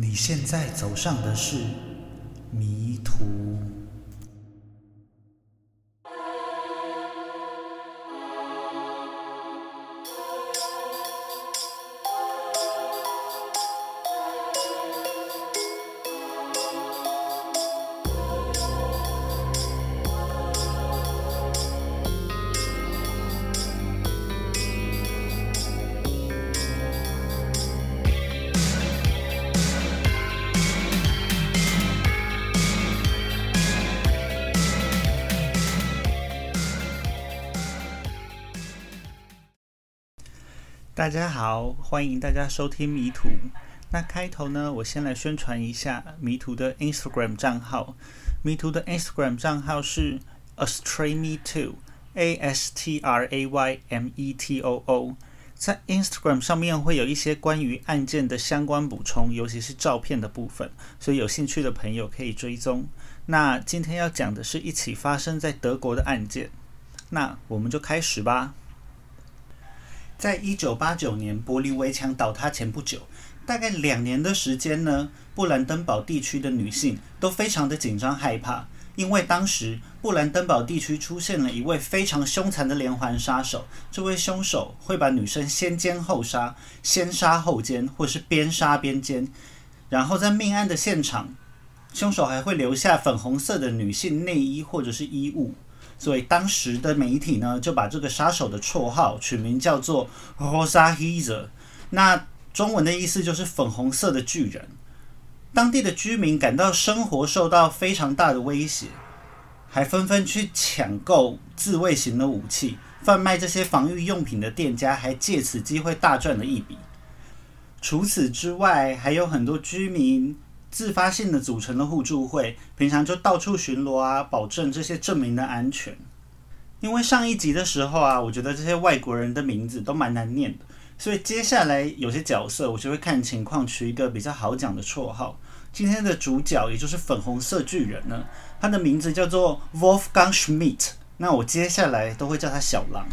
你现在走上的是迷途。大家好，欢迎大家收听迷途。那开头呢，我先来宣传一下迷途的 Instagram 账号。迷途的 Instagram 账号是 astraymetoo，A S T R A Y M E T O O。在 Instagram 上面会有一些关于案件的相关补充，尤其是照片的部分，所以有兴趣的朋友可以追踪。那今天要讲的是一起发生在德国的案件，那我们就开始吧。在一九八九年柏林围墙倒塌前不久，大概两年的时间呢，布兰登堡地区的女性都非常的紧张害怕，因为当时布兰登堡地区出现了一位非常凶残的连环杀手。这位凶手会把女生先奸后杀，先杀后奸，或是边杀边奸。然后在命案的现场，凶手还会留下粉红色的女性内衣或者是衣物。所以当时的媒体呢，就把这个杀手的绰号取名叫做 Rosa Hizer，那中文的意思就是粉红色的巨人。当地的居民感到生活受到非常大的威胁，还纷纷去抢购自卫型的武器，贩卖这些防御用品的店家还借此机会大赚了一笔。除此之外，还有很多居民。自发性的组成的互助会，平常就到处巡逻啊，保证这些证明的安全。因为上一集的时候啊，我觉得这些外国人的名字都蛮难念的，所以接下来有些角色我就会看情况取一个比较好讲的绰号。今天的主角也就是粉红色巨人呢，他的名字叫做 Wolfgang Schmidt，那我接下来都会叫他小狼。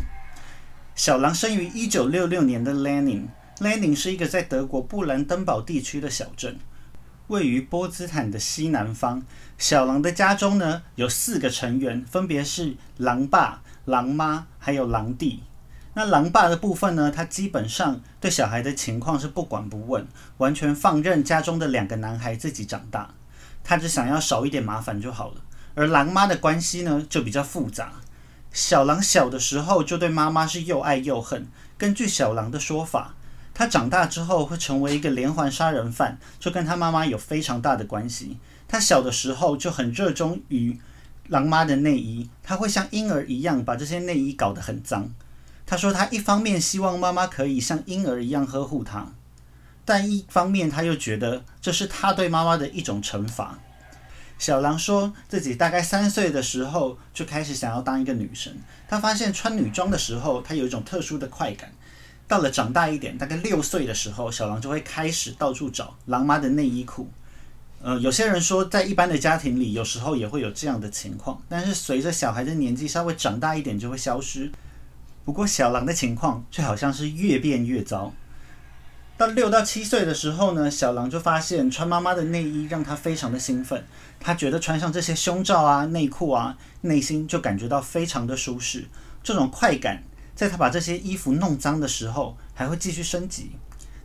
小狼生于一九六六年的 Lenin，Lenin 是一个在德国布兰登堡地区的小镇。位于波茨坦的西南方，小狼的家中呢有四个成员，分别是狼爸、狼妈还有狼弟。那狼爸的部分呢，他基本上对小孩的情况是不管不问，完全放任家中的两个男孩自己长大，他只想要少一点麻烦就好了。而狼妈的关系呢就比较复杂，小狼小的时候就对妈妈是又爱又恨。根据小狼的说法。他长大之后会成为一个连环杀人犯，就跟他妈妈有非常大的关系。他小的时候就很热衷于狼妈的内衣，他会像婴儿一样把这些内衣搞得很脏。他说他一方面希望妈妈可以像婴儿一样呵护他，但一方面他又觉得这是他对妈妈的一种惩罚。小狼说自己大概三岁的时候就开始想要当一个女生，他发现穿女装的时候他有一种特殊的快感。到了长大一点，大概六岁的时候，小狼就会开始到处找狼妈的内衣裤。呃，有些人说，在一般的家庭里，有时候也会有这样的情况，但是随着小孩的年纪稍微长大一点，就会消失。不过小狼的情况却好像是越变越糟。到六到七岁的时候呢，小狼就发现穿妈妈的内衣让他非常的兴奋，他觉得穿上这些胸罩啊、内裤啊，内心就感觉到非常的舒适，这种快感。在他把这些衣服弄脏的时候，还会继续升级。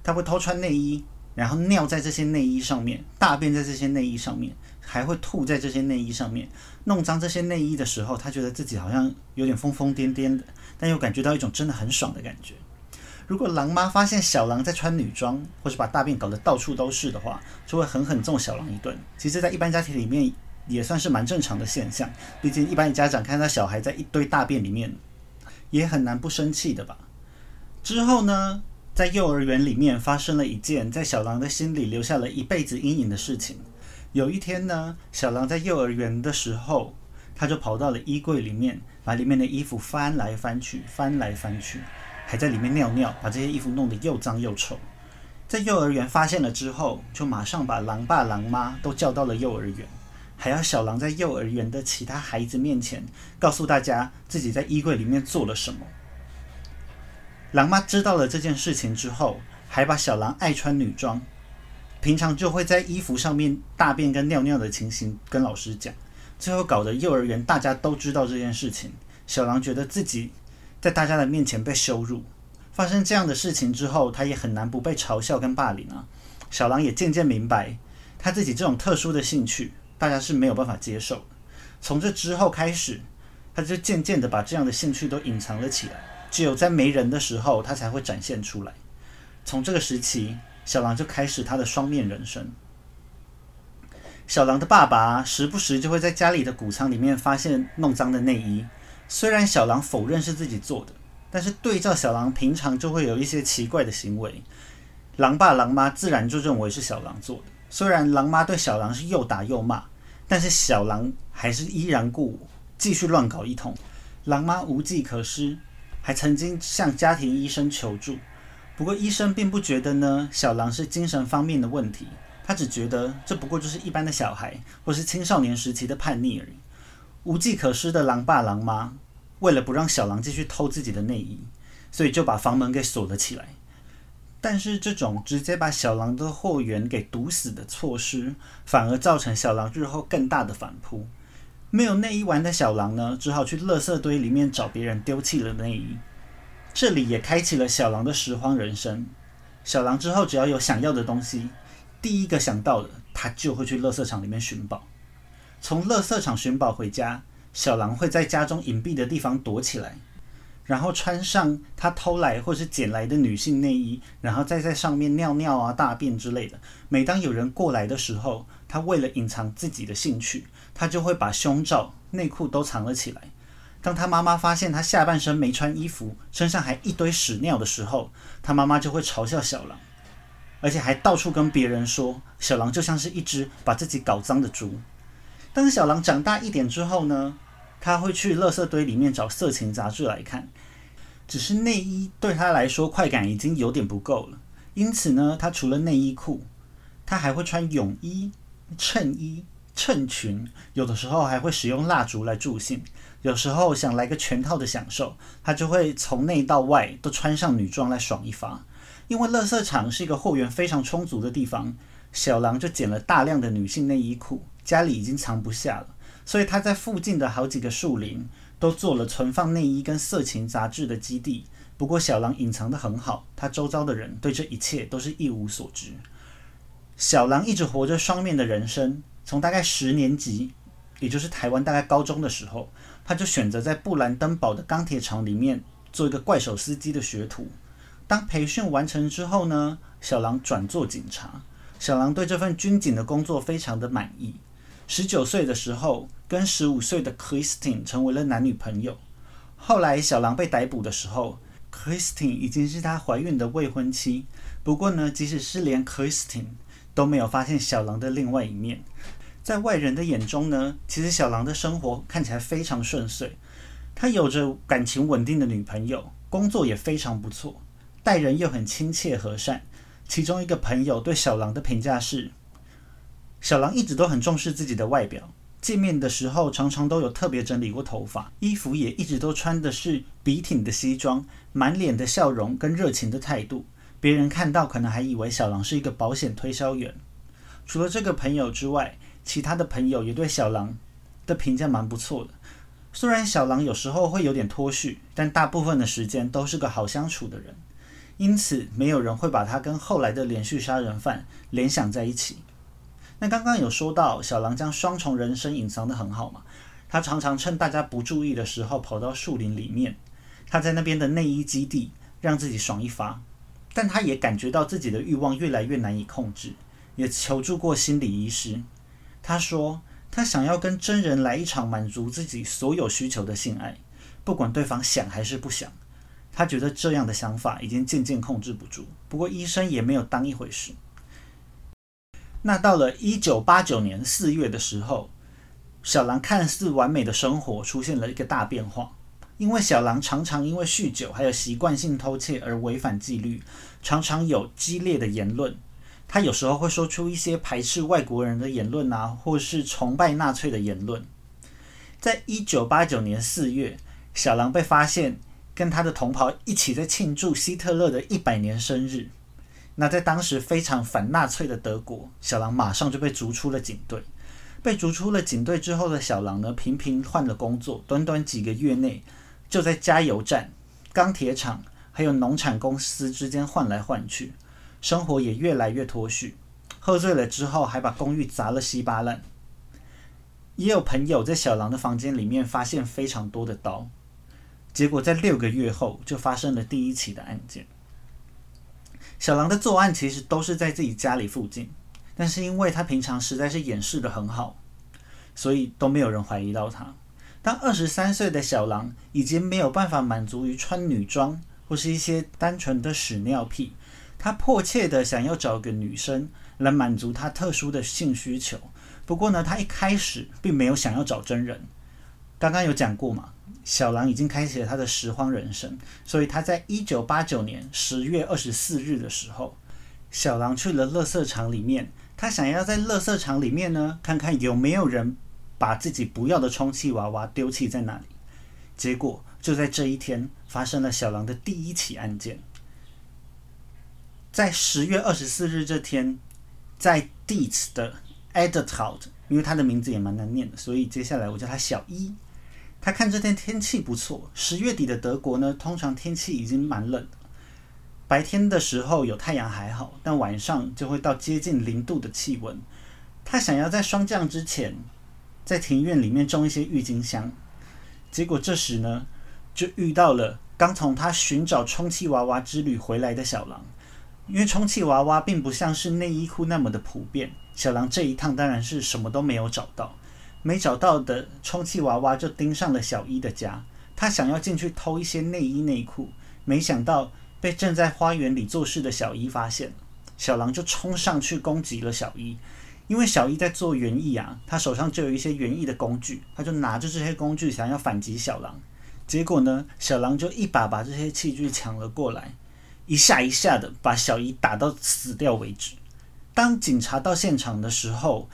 他会偷穿内衣，然后尿在这些内衣上面，大便在这些内衣上面，还会吐在这些内衣上面。弄脏这些内衣的时候，他觉得自己好像有点疯疯癫癫的，但又感觉到一种真的很爽的感觉。如果狼妈发现小狼在穿女装，或是把大便搞得到处都是的话，就会狠狠揍小狼一顿。其实，在一般家庭里面，也算是蛮正常的现象。毕竟，一般的家长看到小孩在一堆大便里面。也很难不生气的吧？之后呢，在幼儿园里面发生了一件在小狼的心里留下了一辈子阴影的事情。有一天呢，小狼在幼儿园的时候，他就跑到了衣柜里面，把里面的衣服翻来翻去，翻来翻去，还在里面尿尿，把这些衣服弄得又脏又臭。在幼儿园发现了之后，就马上把狼爸狼妈都叫到了幼儿园。还要小狼在幼儿园的其他孩子面前告诉大家自己在衣柜里面做了什么。狼妈知道了这件事情之后，还把小狼爱穿女装平常就会在衣服上面大便跟尿尿的情形跟老师讲，最后搞得幼儿园大家都知道这件事情。小狼觉得自己在大家的面前被羞辱，发生这样的事情之后，他也很难不被嘲笑跟霸凌啊。小狼也渐渐明白，他自己这种特殊的兴趣，大家是没有办法接受的。从这之后开始，他就渐渐的把这样的兴趣都隐藏了起来，只有在没人的时候，他才会展现出来。从这个时期，小狼就开始他的双面人生。小狼的爸爸时不时就会在家里的谷仓里面发现弄脏的内衣。虽然小狼否认是自己做的，但是对照小狼平常就会有一些奇怪的行为，狼爸狼妈自然就认为是小狼做的。虽然狼妈对小狼是又打又骂，但是小狼还是依然故我，继续乱搞一通。狼妈无计可施，还曾经向家庭医生求助，不过医生并不觉得呢小狼是精神方面的问题，他只觉得这不过就是一般的小孩或是青少年时期的叛逆而已。无计可施的狼爸狼妈，为了不让小狼继续偷自己的内衣，所以就把房门给锁了起来。但是这种直接把小狼的货源给堵死的措施，反而造成小狼日后更大的反扑。没有内衣玩的小狼呢，只好去垃圾堆里面找别人丢弃了内衣。这里也开启了小狼的拾荒人生。小狼之后只要有想要的东西，第一个想到的，他就会去垃圾场里面寻宝。从垃圾场寻宝回家，小狼会在家中隐蔽的地方躲起来，然后穿上他偷来或是捡来的女性内衣，然后再在上面尿尿啊、大便之类的。每当有人过来的时候，他为了隐藏自己的兴趣，他就会把胸罩、内裤都藏了起来。当他妈妈发现他下半身没穿衣服，身上还一堆屎尿的时候，他妈妈就会嘲笑小狼，而且还到处跟别人说，小狼就像是一只把自己搞脏的猪。当小狼长大一点之后呢，他会去垃圾堆里面找色情杂志来看。只是内衣对他来说快感已经有点不够了，因此呢，他除了内衣裤，他还会穿泳衣、衬衣、衬裙，有的时候还会使用蜡烛来助兴。有时候想来个全套的享受，他就会从内到外都穿上女装来爽一发。因为垃圾场是一个货源非常充足的地方，小狼就捡了大量的女性内衣裤。家里已经藏不下了，所以他在附近的好几个树林都做了存放内衣跟色情杂志的基地。不过小狼隐藏得很好，他周遭的人对这一切都是一无所知。小狼一直活着双面的人生，从大概十年级，也就是台湾大概高中的时候，他就选择在布兰登堡的钢铁厂里面做一个怪手司机的学徒。当培训完成之后呢，小狼转做警察。小狼对这份军警的工作非常的满意。十九岁的时候，跟十五岁的 Christine 成为了男女朋友。后来小狼被逮捕的时候，Christine 已经是他怀孕的未婚妻。不过呢，即使是连 Christine 都没有发现小狼的另外一面。在外人的眼中呢，其实小狼的生活看起来非常顺遂。他有着感情稳定的女朋友，工作也非常不错，待人又很亲切和善。其中一个朋友对小狼的评价是。小狼一直都很重视自己的外表，见面的时候常常都有特别整理过头发，衣服也一直都穿的是笔挺的西装，满脸的笑容跟热情的态度，别人看到可能还以为小狼是一个保险推销员。除了这个朋友之外，其他的朋友也对小狼的评价蛮不错的。虽然小狼有时候会有点脱序，但大部分的时间都是个好相处的人，因此没有人会把他跟后来的连续杀人犯联想在一起。那刚刚有说到小狼将双重人生隐藏得很好嘛？他常常趁大家不注意的时候跑到树林里面，他在那边的内衣基地让自己爽一发。但他也感觉到自己的欲望越来越难以控制，也求助过心理医师。他说他想要跟真人来一场满足自己所有需求的性爱，不管对方想还是不想。他觉得这样的想法已经渐渐控制不住。不过医生也没有当一回事。那到了一九八九年四月的时候，小狼看似完美的生活出现了一个大变化。因为小狼常常因为酗酒还有习惯性偷窃而违反纪律，常常有激烈的言论。他有时候会说出一些排斥外国人的言论啊，或是崇拜纳粹的言论。在一九八九年四月，小狼被发现跟他的同袍一起在庆祝希特勒的一百年生日。那在当时非常反纳粹的德国，小狼马上就被逐出了警队。被逐出了警队之后的小狼呢，频频换了工作，短短几个月内就在加油站、钢铁厂还有农产公司之间换来换去，生活也越来越脱序。喝醉了之后，还把公寓砸了稀巴烂。也有朋友在小狼的房间里面发现非常多的刀，结果在六个月后就发生了第一起的案件。小狼的作案其实都是在自己家里附近。但是因为他平常实在是掩饰的很好，所以都没有人怀疑到他。当二十三岁的小狼已经没有办法满足于穿女装或是一些单纯的屎尿屁，他迫切的想要找个女生来满足他特殊的性需求。不过呢，他一开始并没有想要找真人。刚刚有讲过嘛，小狼已经开启了他的拾荒人生，所以他在一九八九年十月二十四日的时候，小狼去了垃圾场里面。他想要在垃圾场里面呢，看看有没有人把自己不要的充气娃娃丢弃在那里。结果就在这一天发生了小狼的第一起案件。在十月二十四日这天，在 Dietz 的 e d i t o u t 因为他的名字也蛮难念的，所以接下来我叫他小一。他看这天天气不错，十月底的德国呢，通常天气已经蛮冷。白天的时候有太阳还好，但晚上就会到接近零度的气温。他想要在霜降之前，在庭院里面种一些郁金香。结果这时呢，就遇到了刚从他寻找充气娃娃之旅回来的小狼。因为充气娃娃并不像是内衣裤那么的普遍，小狼这一趟当然是什么都没有找到。没找到的充气娃娃就盯上了小一的家。他想要进去偷一些内衣内裤，没想到。被正在花园里做事的小一发现，小狼就冲上去攻击了小一。因为小一在做园艺啊，他手上就有一些园艺的工具，他就拿着这些工具想要反击小狼。结果呢，小狼就一把把这些器具抢了过来，一下一下的把小一打到死掉为止。当警察到现场的时候，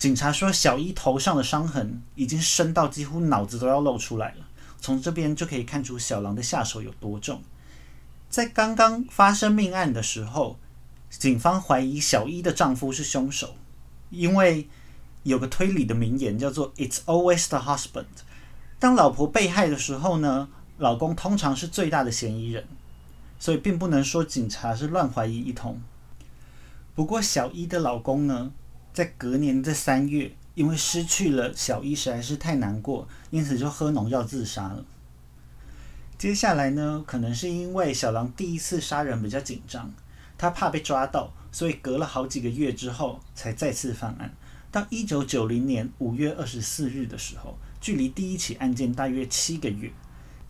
警察说小一头上的伤痕已经深到几乎脑子都要露出来了。从这边就可以看出小狼的下手有多重。在刚刚发生命案的时候，警方怀疑小一的丈夫是凶手，因为有个推理的名言叫做 “It's always the husband”。当老婆被害的时候呢，老公通常是最大的嫌疑人，所以并不能说警察是乱怀疑一通。不过小一的老公呢，在隔年的三月，因为失去了小一，实在是太难过，因此就喝农药自杀了。接下来呢，可能是因为小狼第一次杀人比较紧张，他怕被抓到，所以隔了好几个月之后才再次犯案。到一九九零年五月二十四日的时候，距离第一起案件大约七个月，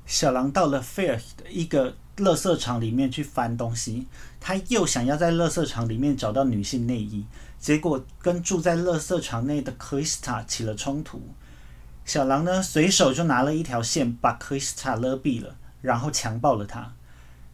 小狼到了 Fair 的一个垃圾场里面去翻东西，他又想要在垃圾场里面找到女性内衣，结果跟住在垃圾场内的 Krista 起了冲突。小狼呢，随手就拿了一条线把 Krista 勒毙了。然后强暴了她，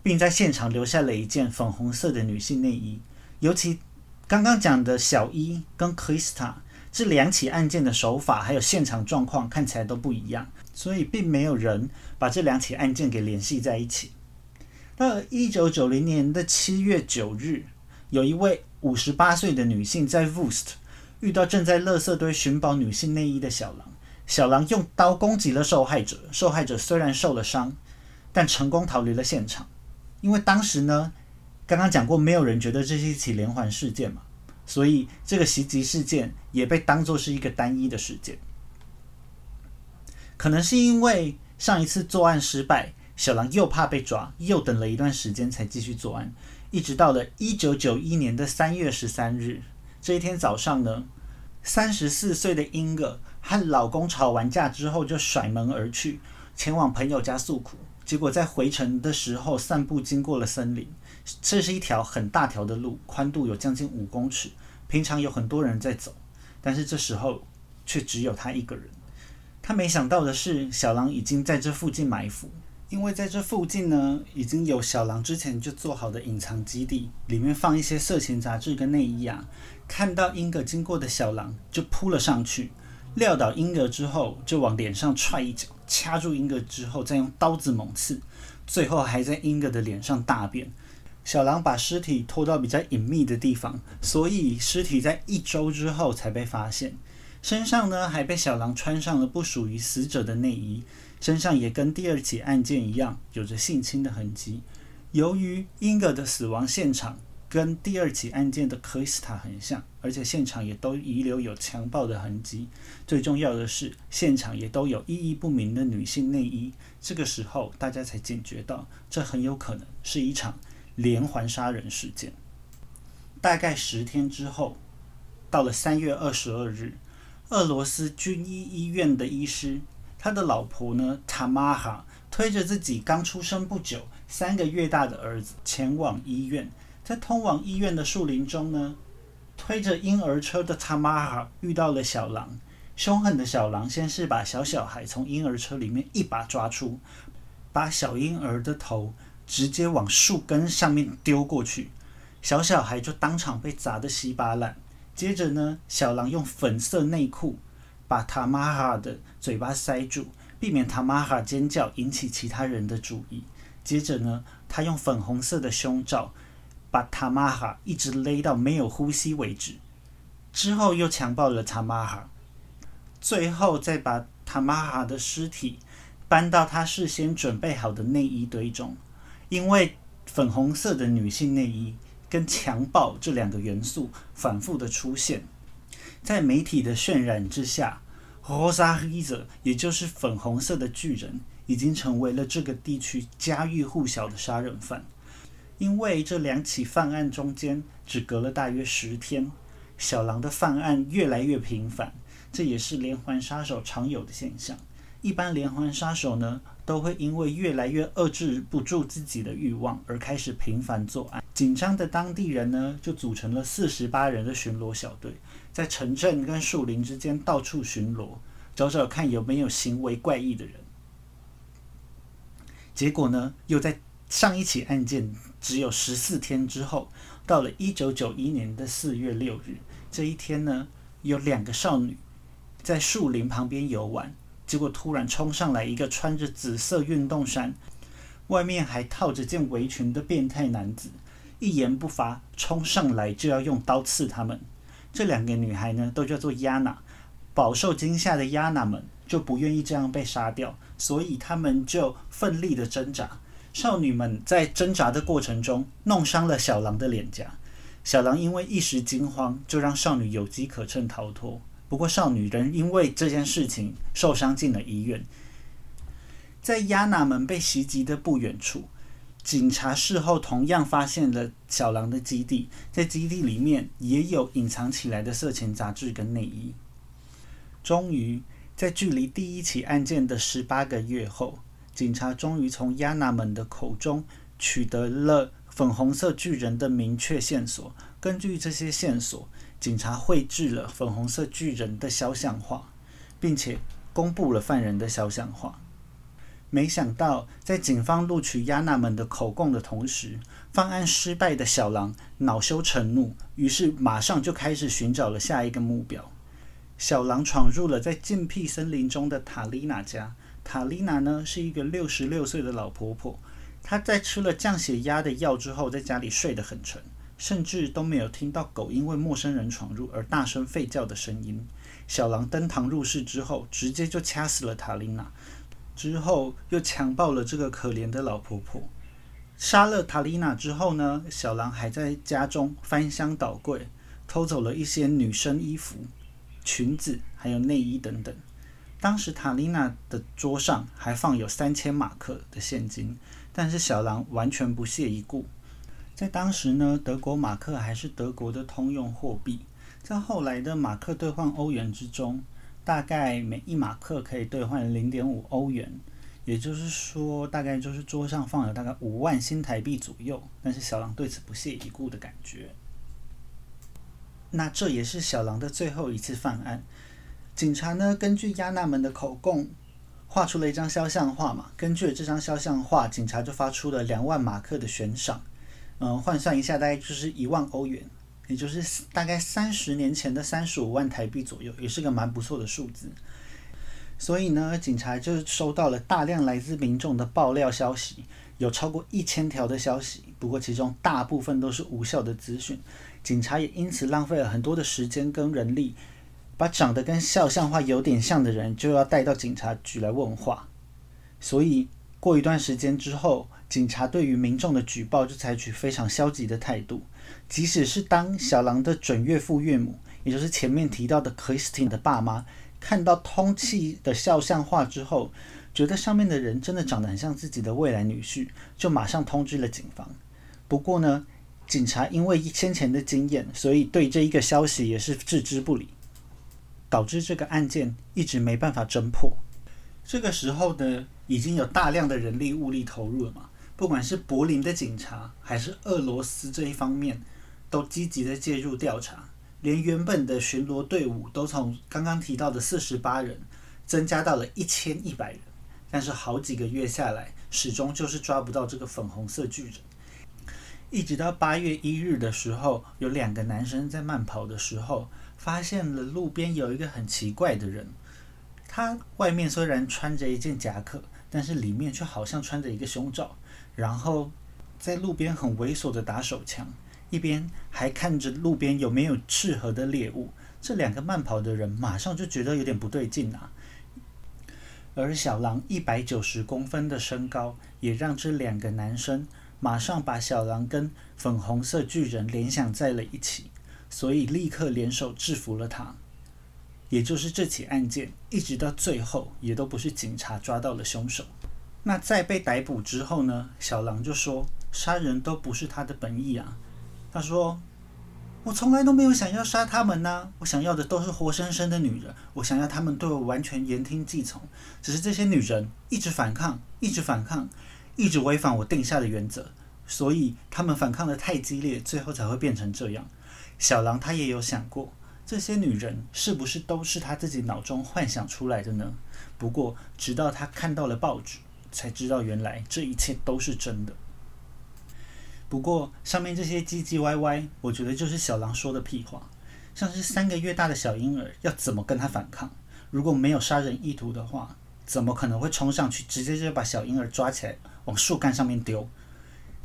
并在现场留下了一件粉红色的女性内衣。尤其刚刚讲的小一跟 Krista 这两起案件的手法还有现场状况看起来都不一样，所以并没有人把这两起案件给联系在一起。到一九九零年的七月九日，有一位五十八岁的女性在 Wust 遇到正在垃圾堆寻宝女性内衣的小狼，小狼用刀攻击了受害者，受害者虽然受了伤。但成功逃离了现场，因为当时呢，刚刚讲过，没有人觉得这是一起连环事件嘛，所以这个袭击事件也被当作是一个单一的事件。可能是因为上一次作案失败，小狼又怕被抓，又等了一段时间才继续作案，一直到了一九九一年的三月十三日这一天早上呢，三十四岁的英格和老公吵完架之后就甩门而去，前往朋友家诉苦。结果在回程的时候，散步经过了森林。这是一条很大条的路，宽度有将近五公尺。平常有很多人在走，但是这时候却只有他一个人。他没想到的是，小狼已经在这附近埋伏，因为在这附近呢，已经有小狼之前就做好的隐藏基地，里面放一些色情杂志跟内衣啊。看到英格经过的小狼就扑了上去，撂倒英格之后，就往脸上踹一脚。掐住英格之后，再用刀子猛刺，最后还在英格的脸上大便。小狼把尸体拖到比较隐秘的地方，所以尸体在一周之后才被发现。身上呢还被小狼穿上了不属于死者的内衣，身上也跟第二起案件一样有着性侵的痕迹。由于婴儿的死亡现场跟第二起案件的克里斯塔很像，而且现场也都遗留有强暴的痕迹。最重要的是，现场也都有意义不明的女性内衣。这个时候，大家才警觉到，这很有可能是一场连环杀人事件。大概十天之后，到了三月二十二日。俄罗斯军医医院的医师，他的老婆呢，塔玛哈推着自己刚出生不久、三个月大的儿子前往医院。在通往医院的树林中呢，推着婴儿车的塔玛哈遇到了小狼。凶狠的小狼先是把小小孩从婴儿车里面一把抓出，把小婴儿的头直接往树根上面丢过去，小小孩就当场被砸得稀巴烂。接着呢，小狼用粉色内裤把塔玛哈的嘴巴塞住，避免塔玛哈尖叫引起其他人的注意。接着呢，他用粉红色的胸罩把塔玛哈一直勒到没有呼吸为止。之后又强暴了塔玛哈，最后再把塔玛哈的尸体搬到他事先准备好的内衣堆中。因为粉红色的女性内衣。跟强暴这两个元素反复的出现，在媒体的渲染之下，Rosa Hizer，也就是粉红色的巨人，已经成为了这个地区家喻户晓的杀人犯。因为这两起犯案中间只隔了大约十天，小狼的犯案越来越频繁，这也是连环杀手常有的现象。一般连环杀手呢，都会因为越来越遏制不住自己的欲望，而开始频繁作案。紧张的当地人呢，就组成了四十八人的巡逻小队，在城镇跟树林之间到处巡逻，找找看有没有行为怪异的人。结果呢，又在上一起案件只有十四天之后，到了一九九一年的四月六日，这一天呢，有两个少女在树林旁边游玩。结果突然冲上来一个穿着紫色运动衫，外面还套着件围裙的变态男子，一言不发冲上来就要用刀刺他们。这两个女孩呢都叫做亚娜，饱受惊吓的亚娜们就不愿意这样被杀掉，所以他们就奋力的挣扎。少女们在挣扎的过程中弄伤了小狼的脸颊，小狼因为一时惊慌，就让少女有机可乘逃脱。不过，少女仍因为这件事情受伤进了医院。在亚娜们被袭击的不远处，警察事后同样发现了小狼的基地，在基地里面也有隐藏起来的色情杂志跟内衣。终于，在距离第一起案件的十八个月后，警察终于从亚娜们的口中取得了粉红色巨人的明确线索。根据这些线索，警察绘制了粉红色巨人的肖像画，并且公布了犯人的肖像画。没想到，在警方录取亚娜们的口供的同时，犯案失败的小狼恼羞成怒，于是马上就开始寻找了下一个目标。小狼闯入了在禁闭森林中的塔丽娜家。塔丽娜呢，是一个六十六岁的老婆婆。她在吃了降血压的药之后，在家里睡得很沉。甚至都没有听到狗因为陌生人闯入而大声吠叫的声音。小狼登堂入室之后，直接就掐死了塔琳娜，之后又强暴了这个可怜的老婆婆。杀了塔琳娜之后呢，小狼还在家中翻箱倒柜，偷走了一些女生衣服、裙子还有内衣等等。当时塔琳娜的桌上还放有三千马克的现金，但是小狼完全不屑一顾。在当时呢，德国马克还是德国的通用货币。在后来的马克兑换欧元之中，大概每一马克可以兑换零点五欧元，也就是说，大概就是桌上放了大概五万新台币左右。但是小狼对此不屑一顾的感觉。那这也是小狼的最后一次犯案。警察呢，根据亚纳门的口供，画出了一张肖像画嘛。根据这张肖像画，警察就发出了两万马克的悬赏。嗯，换算一下，大概就是一万欧元，也就是大概三十年前的三十五万台币左右，也是个蛮不错的数字。所以呢，警察就收到了大量来自民众的爆料消息，有超过一千条的消息不过其中大部分都是无效的资讯。警察也因此浪费了很多的时间跟人力，把长得跟肖像画有点像的人就要带到警察局来问话。所以过一段时间之后，警察对于民众的举报就采取非常消极的态度。即使是当小狼的准岳父岳母，也就是前面提到的 Christine 的爸妈，看到通气的肖像画之后，觉得上面的人真的长得很像自己的未来女婿，就马上通知了警方。不过呢，警察因为先前的经验，所以对这一个消息也是置之不理，导致这个案件一直没办法侦破。这个时候呢，已经有大量的人力物力投入了嘛，不管是柏林的警察，还是俄罗斯这一方面。都积极的介入调查，连原本的巡逻队伍都从刚刚提到的四十八人增加到了一千一百人。但是好几个月下来，始终就是抓不到这个粉红色巨人。一直到八月一日的时候，有两个男生在慢跑的时候，发现了路边有一个很奇怪的人。他外面虽然穿着一件夹克，但是里面却好像穿着一个胸罩，然后在路边很猥琐的打手枪。一边还看着路边有没有适合的猎物，这两个慢跑的人马上就觉得有点不对劲啊。而小狼一百九十公分的身高，也让这两个男生马上把小狼跟粉红色巨人联想在了一起，所以立刻联手制服了他。也就是这起案件一直到最后，也都不是警察抓到了凶手。那在被逮捕之后呢？小狼就说杀人都不是他的本意啊。他说：“我从来都没有想要杀他们呐，我想要的都是活生生的女人，我想要他们对我完全言听计从。只是这些女人一直反抗，一直反抗，一直违反我定下的原则，所以他们反抗的太激烈，最后才会变成这样。”小狼他也有想过，这些女人是不是都是他自己脑中幻想出来的呢？不过，直到他看到了报纸，才知道原来这一切都是真的。不过上面这些唧唧歪歪，我觉得就是小狼说的屁话。像是三个月大的小婴儿要怎么跟他反抗？如果没有杀人意图的话，怎么可能会冲上去直接就把小婴儿抓起来往树干上面丢？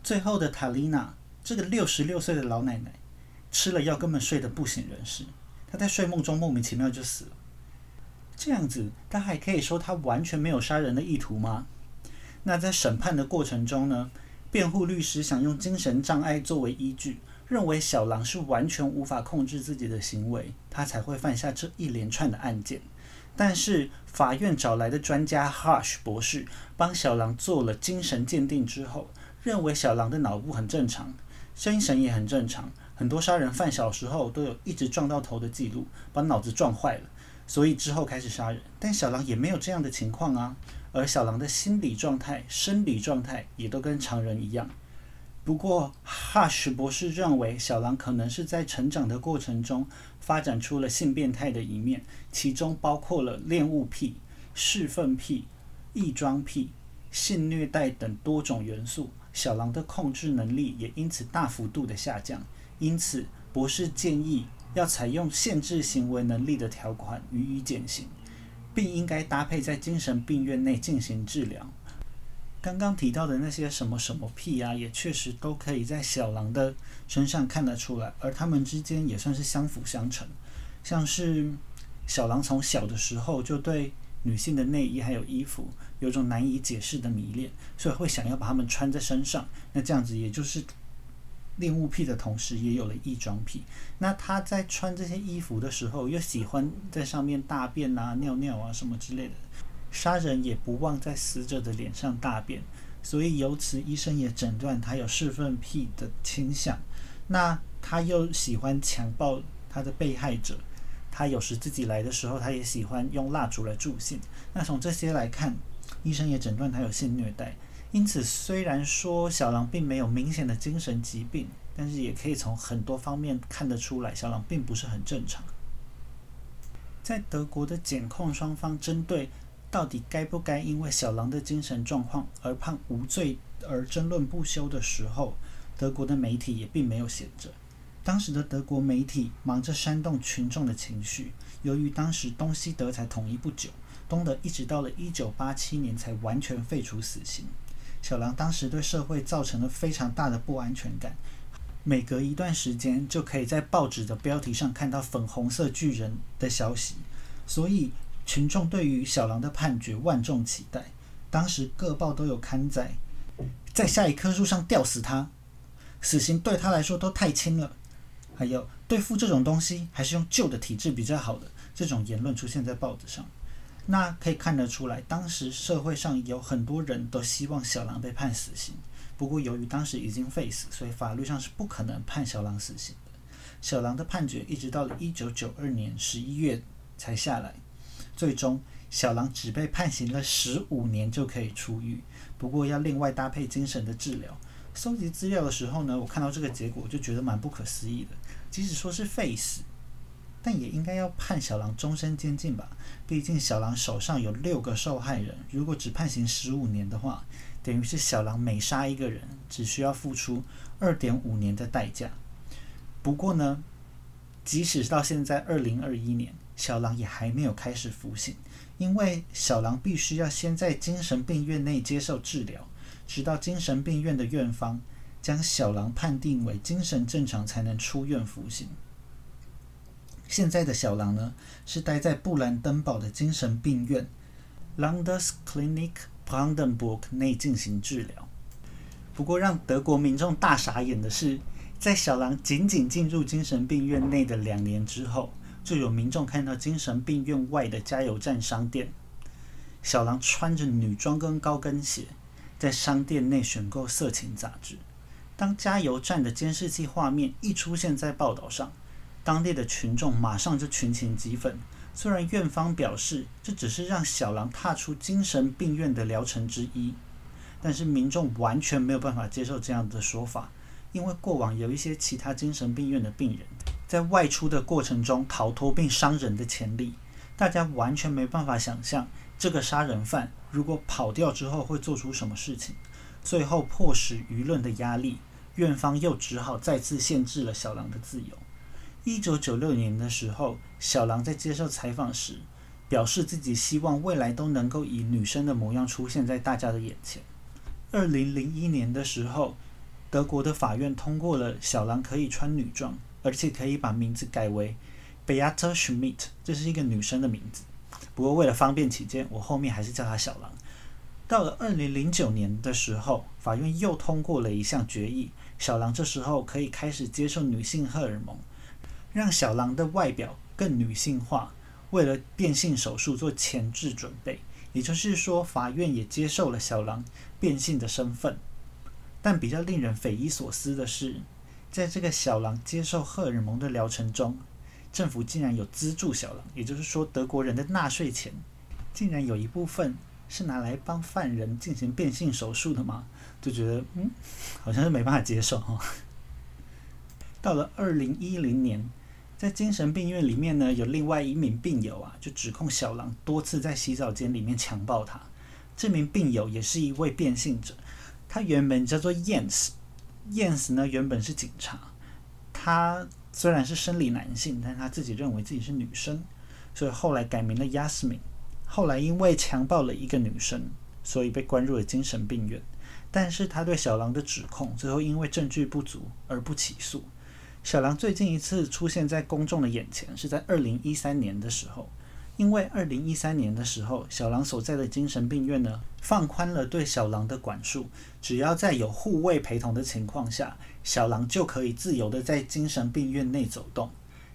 最后的塔丽娜这个六十六岁的老奶奶吃了药根本睡得不省人事，她在睡梦中莫名其妙就死了。这样子，她还可以说她完全没有杀人的意图吗？那在审判的过程中呢？辩护律师想用精神障碍作为依据，认为小狼是完全无法控制自己的行为，他才会犯下这一连串的案件。但是法院找来的专家 Hush 博士帮小狼做了精神鉴定之后，认为小狼的脑部很正常，精神也很正常。很多杀人犯小时候都有一直撞到头的记录，把脑子撞坏了，所以之后开始杀人。但小狼也没有这样的情况啊。而小狼的心理状态、生理状态也都跟常人一样。不过，哈什博士认为小狼可能是在成长的过程中发展出了性变态的一面，其中包括了恋物癖、侍奉癖、异装癖、性虐待等多种元素。小狼的控制能力也因此大幅度的下降。因此，博士建议要采用限制行为能力的条款予以减刑。并应该搭配在精神病院内进行治疗。刚刚提到的那些什么什么屁啊，也确实都可以在小狼的身上看得出来，而他们之间也算是相辅相成。像是小狼从小的时候就对女性的内衣还有衣服有种难以解释的迷恋，所以会想要把它们穿在身上。那这样子，也就是。恋物癖的同时，也有了异装癖。那他在穿这些衣服的时候，又喜欢在上面大便啊、尿尿啊什么之类的。杀人也不忘在死者的脸上大便，所以由此医生也诊断他有侍奉癖的倾向。那他又喜欢强暴他的被害者，他有时自己来的时候，他也喜欢用蜡烛来助兴。那从这些来看，医生也诊断他有性虐待。因此，虽然说小狼并没有明显的精神疾病，但是也可以从很多方面看得出来，小狼并不是很正常。在德国的检控双方针对到底该不该因为小狼的精神状况而判无罪而争论不休的时候，德国的媒体也并没有闲着。当时的德国媒体忙着煽动群众的情绪，由于当时东西德才统一不久，东德一直到了一九八七年才完全废除死刑。小狼当时对社会造成了非常大的不安全感。每隔一段时间，就可以在报纸的标题上看到粉红色巨人的消息，所以群众对于小狼的判决万众期待。当时各报都有刊载，在下一棵树上吊死他，死刑对他来说都太轻了。还有对付这种东西，还是用旧的体制比较好的这种言论出现在报纸上。那可以看得出来，当时社会上有很多人都希望小狼被判死刑。不过，由于当时已经废死，所以法律上是不可能判小狼死刑的。小狼的判决一直到了一九九二年十一月才下来，最终小狼只被判刑了十五年就可以出狱。不过要另外搭配精神的治疗。搜集资料的时候呢，我看到这个结果就觉得蛮不可思议的。即使说是废死，但也应该要判小狼终身监禁吧？毕竟小狼手上有六个受害人，如果只判刑十五年的话。等于是小狼每杀一个人，只需要付出二点五年的代价。不过呢，即使到现在二零二一年，小狼也还没有开始服刑，因为小狼必须要先在精神病院内接受治疗，直到精神病院的院方将小狼判定为精神正常，才能出院服刑。现在的小狼呢，是待在布兰登堡的精神病院 l o n d e r s Clinic）。Brandenburg 内进行治疗。不过，让德国民众大傻眼的是，在小狼仅仅进入精神病院内的两年之后，就有民众看到精神病院外的加油站商店，小狼穿着女装跟高跟鞋，在商店内选购色情杂志。当加油站的监视器画面一出现在报道上，当地的群众马上就群情激愤。虽然院方表示这只是让小狼踏出精神病院的疗程之一，但是民众完全没有办法接受这样的说法，因为过往有一些其他精神病院的病人在外出的过程中逃脱并伤人的潜力，大家完全没办法想象这个杀人犯如果跑掉之后会做出什么事情。最后迫使舆论的压力，院方又只好再次限制了小狼的自由。一九九六年的时候，小狼在接受采访时表示自己希望未来都能够以女生的模样出现在大家的眼前。二零零一年的时候，德国的法院通过了小狼可以穿女装，而且可以把名字改为 Beata Schmidt，这是一个女生的名字。不过为了方便起见，我后面还是叫她小狼。到了二零零九年的时候，法院又通过了一项决议，小狼这时候可以开始接受女性荷尔蒙。让小狼的外表更女性化，为了变性手术做前置准备。也就是说，法院也接受了小狼变性的身份。但比较令人匪夷所思的是，在这个小狼接受荷尔蒙的疗程中，政府竟然有资助小狼。也就是说，德国人的纳税钱竟然有一部分是拿来帮犯人进行变性手术的吗？就觉得，嗯，好像是没办法接受哈。到了二零一零年。在精神病院里面呢，有另外一名病友啊，就指控小狼多次在洗澡间里面强暴他。这名病友也是一位变性者，他原本叫做 Yens，Yens 呢原本是警察。他虽然是生理男性，但他自己认为自己是女生，所以后来改名了 Yasmin。后来因为强暴了一个女生，所以被关入了精神病院。但是他对小狼的指控最后因为证据不足而不起诉。小狼最近一次出现在公众的眼前是在二零一三年的时候，因为二零一三年的时候，小狼所在的精神病院呢放宽了对小狼的管束，只要在有护卫陪同的情况下，小狼就可以自由的在精神病院内走动。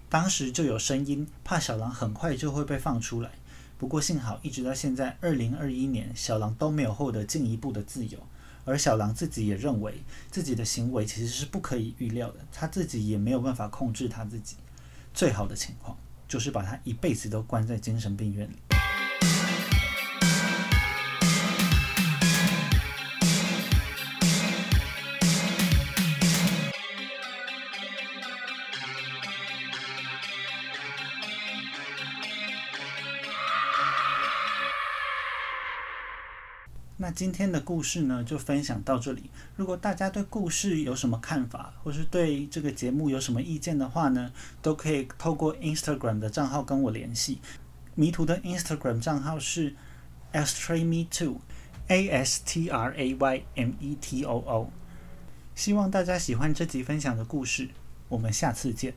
当时就有声音怕小狼很快就会被放出来，不过幸好一直到现在二零二一年，小狼都没有获得进一步的自由。而小狼自己也认为自己的行为其实是不可以预料的，他自己也没有办法控制他自己。最好的情况就是把他一辈子都关在精神病院里。今天的故事呢，就分享到这里。如果大家对故事有什么看法，或是对这个节目有什么意见的话呢，都可以透过 Instagram 的账号跟我联系。迷途的 Instagram 账号是 extreme two A S T R A Y M E T O O。希望大家喜欢这集分享的故事，我们下次见。